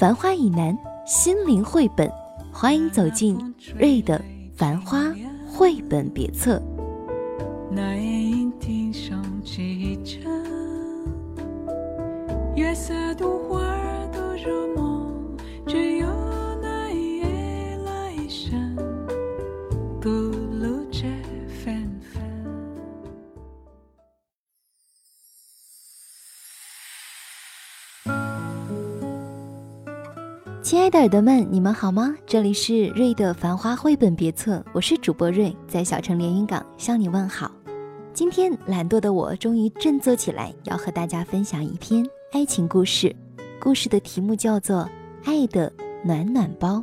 繁花以南，心灵绘本，欢迎走进瑞的《繁花》绘本别册。那夜莺啼声齐着，月色独花儿都入爱的耳朵们，你们好吗？这里是瑞的《繁花》绘本别册，我是主播瑞，在小城连云港向你问好。今天懒惰的我终于振作起来，要和大家分享一篇爱情故事。故事的题目叫做《爱的暖暖包》。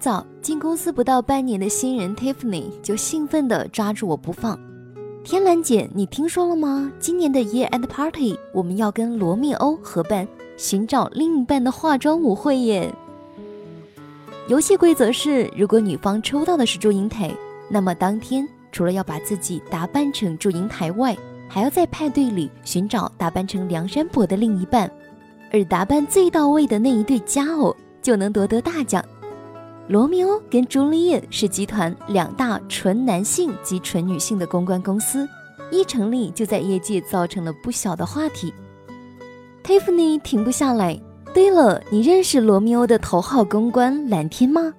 早进公司不到半年的新人 Tiffany 就兴奋地抓住我不放。天蓝姐，你听说了吗？今年的 Year End Party，我们要跟罗密欧合办。寻找另一半的化妆舞会耶！游戏规则是，如果女方抽到的是祝英台，那么当天除了要把自己打扮成祝英台外，还要在派对里寻找打扮成梁山伯的另一半，而打扮最到位的那一对佳偶就能夺得大奖。罗密欧跟朱丽叶是集团两大纯男性及纯女性的公关公司，一成立就在业界造成了不小的话题。Tiffany 停不下来。对了，你认识罗密欧的头号公关蓝天吗？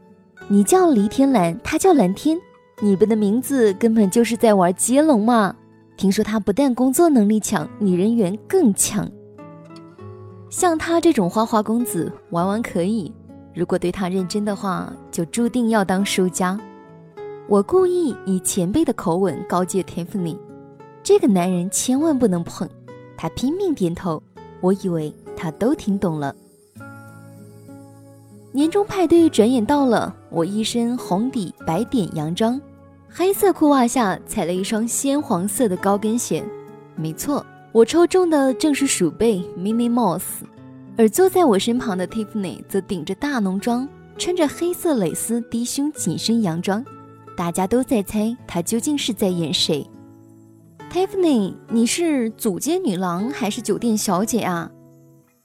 你叫黎天蓝，他叫蓝天，你们的名字根本就是在玩接龙嘛！听说他不但工作能力强，女人缘更强。像他这种花花公子玩玩可以，如果对他认真的话，就注定要当输家。我故意以前辈的口吻告诫 Tiffany，这个男人千万不能碰。他拼命点头。我以为他都听懂了。年终派对转眼到了，我一身红底白点洋装，黑色裤袜下踩了一双鲜黄色的高跟鞋。没错，我抽中的正是鼠辈 Minnie Mouse，而坐在我身旁的 Tiffany 则顶着大浓妆，穿着黑色蕾丝低胸紧身洋装。大家都在猜她究竟是在演谁。Tiffany，你是组间女郎还是酒店小姐啊？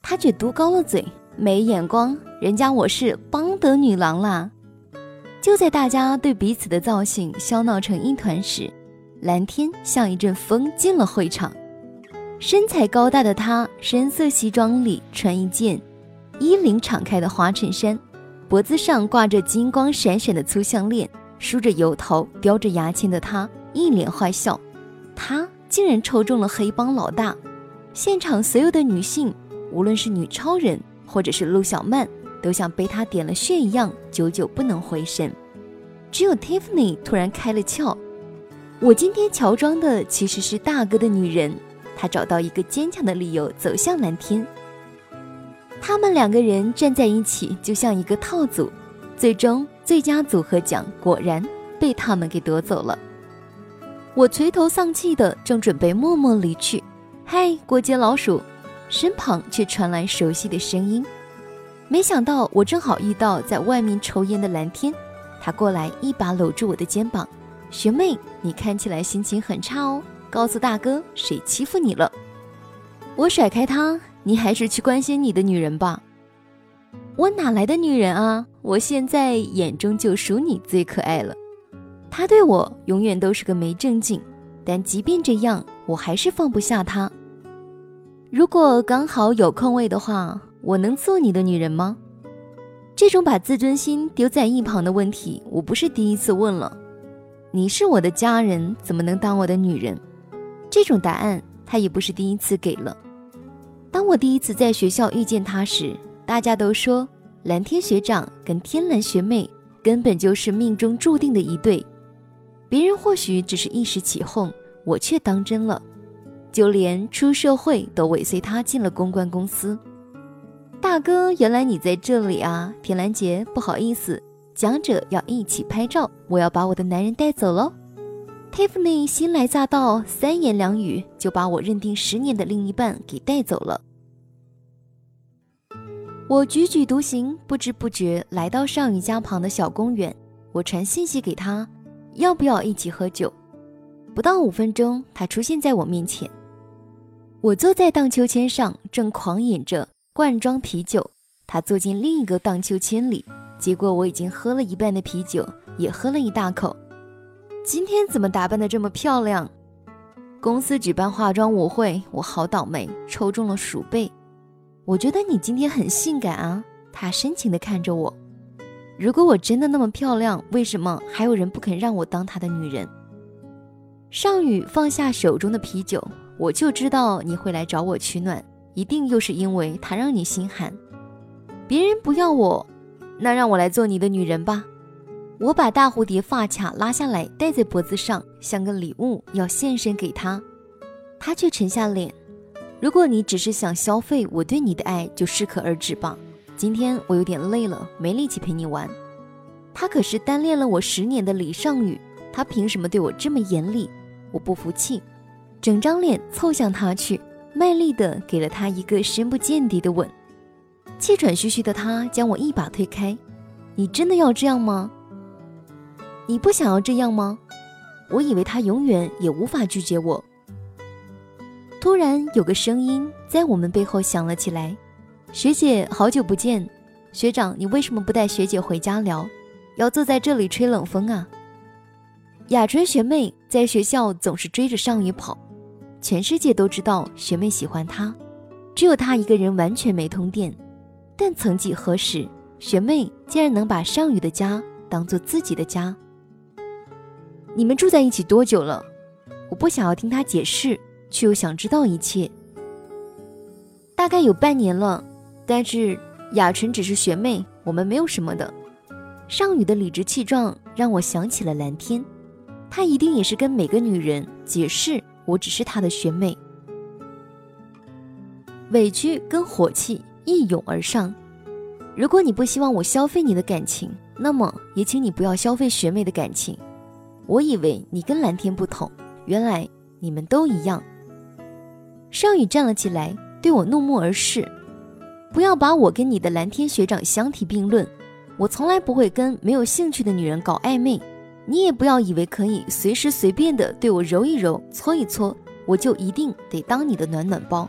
她却嘟高了嘴，没眼光，人家我是邦德女郎啦！就在大家对彼此的造型笑闹成一团时，蓝天像一阵风进了会场。身材高大的她，深色西装里穿一件衣领敞开的花衬衫，脖子上挂着金光闪闪的粗项链，梳着油头，叼着牙签的她一脸坏笑。他竟然抽中了黑帮老大，现场所有的女性，无论是女超人或者是陆小曼，都像被他点了穴一样，久久不能回神。只有 Tiffany 突然开了窍，我今天乔装的其实是大哥的女人。他找到一个坚强的理由，走向蓝天。他们两个人站在一起，就像一个套组，最终最佳组合奖果然被他们给夺走了。我垂头丧气的，正准备默默离去。嗨，过街老鼠，身旁却传来熟悉的声音。没想到我正好遇到在外面抽烟的蓝天，他过来一把搂住我的肩膀。学妹，你看起来心情很差哦，告诉大哥谁欺负你了。我甩开他，你还是去关心你的女人吧。我哪来的女人啊？我现在眼中就属你最可爱了。他对我永远都是个没正经，但即便这样，我还是放不下他。如果刚好有空位的话，我能做你的女人吗？这种把自尊心丢在一旁的问题，我不是第一次问了。你是我的家人，怎么能当我的女人？这种答案他也不是第一次给了。当我第一次在学校遇见他时，大家都说蓝天学长跟天蓝学妹根本就是命中注定的一对。别人或许只是一时起哄，我却当真了。就连出社会都尾随他进了公关公司。大哥，原来你在这里啊！田兰杰，不好意思，讲者要一起拍照，我要把我的男人带走喽。Tiffany 新来乍到，三言两语就把我认定十年的另一半给带走了。我踽踽独行，不知不觉来到尚宇家旁的小公园。我传信息给他，要不要一起喝酒？不到五分钟，他出现在我面前。我坐在荡秋千上，正狂饮着罐装啤酒。他坐进另一个荡秋千里，结果我已经喝了一半的啤酒，也喝了一大口。今天怎么打扮的这么漂亮？公司举办化妆舞会，我好倒霉，抽中了鼠辈。我觉得你今天很性感啊。他深情地看着我。如果我真的那么漂亮，为什么还有人不肯让我当他的女人？尚宇放下手中的啤酒，我就知道你会来找我取暖，一定又是因为他让你心寒。别人不要我，那让我来做你的女人吧。我把大蝴蝶发卡拉下来戴在脖子上，像个礼物要献身给他，他却沉下脸。如果你只是想消费我对你的爱，就适可而止吧。今天我有点累了，没力气陪你玩。他可是单恋了我十年的李尚宇，他凭什么对我这么严厉？我不服气，整张脸凑向他去，卖力的给了他一个深不见底的吻。气喘吁吁的他将我一把推开，你真的要这样吗？你不想要这样吗？我以为他永远也无法拒绝我。突然有个声音在我们背后响了起来：“学姐，好久不见！学长，你为什么不带学姐回家聊？要坐在这里吹冷风啊？”雅纯学妹在学校总是追着尚宇跑，全世界都知道学妹喜欢他，只有他一个人完全没通电。但曾几何时，学妹竟然能把尚宇的家当做自己的家。你们住在一起多久了？我不想要听他解释，却又想知道一切。大概有半年了，但是雅纯只是学妹，我们没有什么的。尚宇的理直气壮让我想起了蓝天，他一定也是跟每个女人解释我只是他的学妹。委屈跟火气一涌而上。如果你不希望我消费你的感情，那么也请你不要消费学妹的感情。我以为你跟蓝天不同，原来你们都一样。尚宇站了起来，对我怒目而视。不要把我跟你的蓝天学长相提并论。我从来不会跟没有兴趣的女人搞暧昧。你也不要以为可以随时随便的对我揉一揉、搓一搓，我就一定得当你的暖暖包。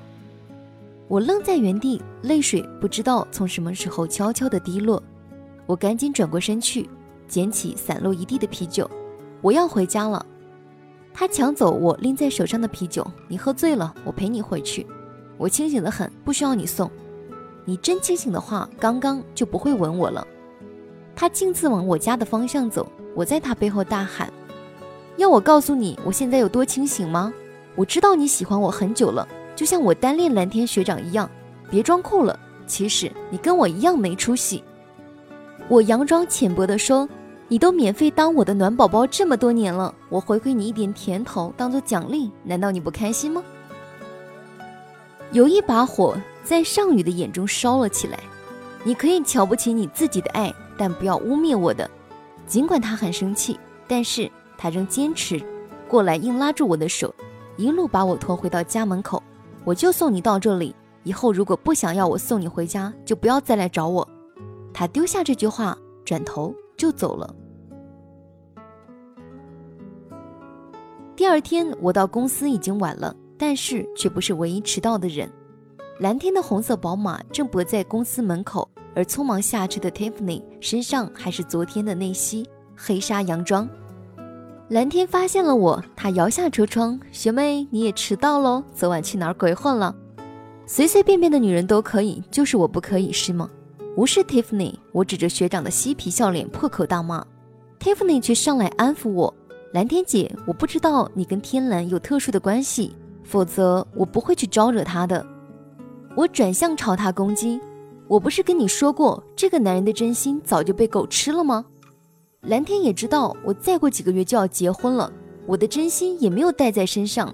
我愣在原地，泪水不知道从什么时候悄悄的滴落。我赶紧转过身去，捡起散落一地的啤酒。我要回家了，他抢走我拎在手上的啤酒。你喝醉了，我陪你回去。我清醒的很，不需要你送。你真清醒的话，刚刚就不会吻我了。他径自往我家的方向走，我在他背后大喊：“要我告诉你我现在有多清醒吗？我知道你喜欢我很久了，就像我单恋蓝天学长一样。别装酷了，其实你跟我一样没出息。”我佯装浅薄的说。你都免费当我的暖宝宝这么多年了，我回馈你一点甜头当做奖励，难道你不开心吗？有一把火在尚宇的眼中烧了起来。你可以瞧不起你自己的爱，但不要污蔑我的。尽管他很生气，但是他仍坚持过来，硬拉住我的手，一路把我拖回到家门口。我就送你到这里，以后如果不想要我送你回家，就不要再来找我。他丢下这句话，转头。就走了。第二天，我到公司已经晚了，但是却不是唯一迟到的人。蓝天的红色宝马正泊在公司门口，而匆忙下车的 Tiffany 身上还是昨天的那袭黑纱洋装。蓝天发现了我，他摇下车窗：“学妹，你也迟到喽？昨晚去哪儿鬼混了？随随便便的女人都可以，就是我不可以，是吗？”不是 Tiffany，我指着学长的嬉皮笑脸破口大骂，Tiffany 却上来安抚我：“蓝天姐，我不知道你跟天蓝有特殊的关系，否则我不会去招惹他的。”我转向朝他攻击：“我不是跟你说过，这个男人的真心早就被狗吃了吗？”蓝天也知道我再过几个月就要结婚了，我的真心也没有带在身上。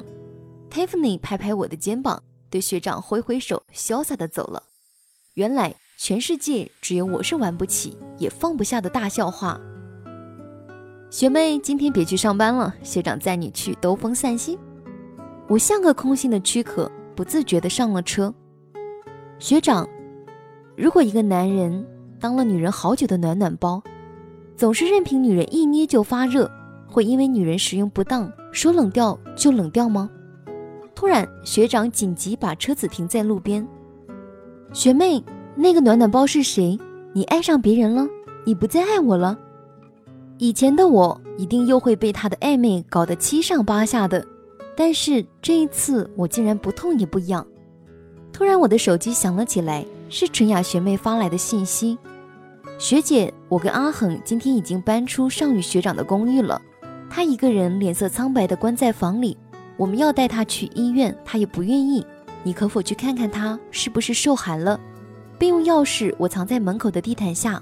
Tiffany 拍拍我的肩膀，对学长挥挥手，潇洒的走了。原来全世界只有我是玩不起也放不下的大笑话。学妹，今天别去上班了，学长载你去兜风散心。我像个空心的躯壳，不自觉的上了车。学长，如果一个男人当了女人好久的暖暖包，总是任凭女人一捏就发热，会因为女人使用不当说冷掉就冷掉吗？突然，学长紧急把车子停在路边。学妹，那个暖暖包是谁？你爱上别人了？你不再爱我了？以前的我一定又会被他的暧昧搞得七上八下的，但是这一次我竟然不痛也不痒。突然我的手机响了起来，是纯雅学妹发来的信息：“学姐，我跟阿恒今天已经搬出尚宇学长的公寓了，他一个人脸色苍白的关在房里，我们要带他去医院，他也不愿意。你可否去看看他是不是受寒了？备用钥匙我藏在门口的地毯下。”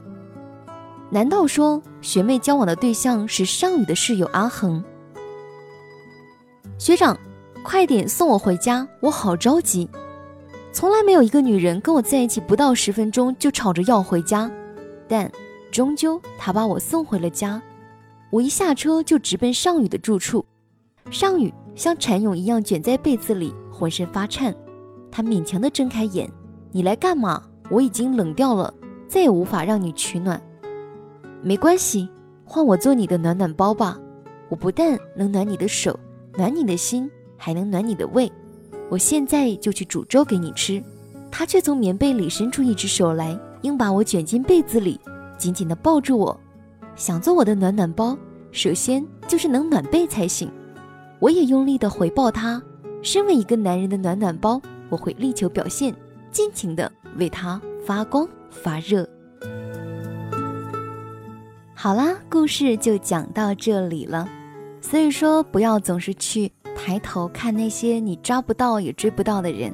难道说学妹交往的对象是上宇的室友阿恒？学长，快点送我回家，我好着急。从来没有一个女人跟我在一起不到十分钟就吵着要回家，但终究他把我送回了家。我一下车就直奔上宇的住处，上宇像蚕蛹一样卷在被子里，浑身发颤。他勉强的睁开眼：“你来干嘛？我已经冷掉了，再也无法让你取暖。”没关系，换我做你的暖暖包吧。我不但能暖你的手，暖你的心，还能暖你的胃。我现在就去煮粥给你吃。他却从棉被里伸出一只手来，硬把我卷进被子里，紧紧地抱住我。想做我的暖暖包，首先就是能暖被才行。我也用力地回抱他。身为一个男人的暖暖包，我会力求表现，尽情地为它发光发热。好啦，故事就讲到这里了。所以说，不要总是去抬头看那些你抓不到也追不到的人，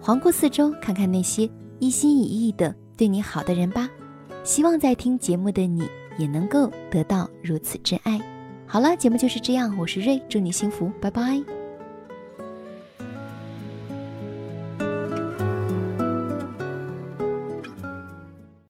环顾四周，看看那些一心一意的对你好的人吧。希望在听节目的你也能够得到如此真爱。好了，节目就是这样，我是瑞，祝你幸福，拜拜。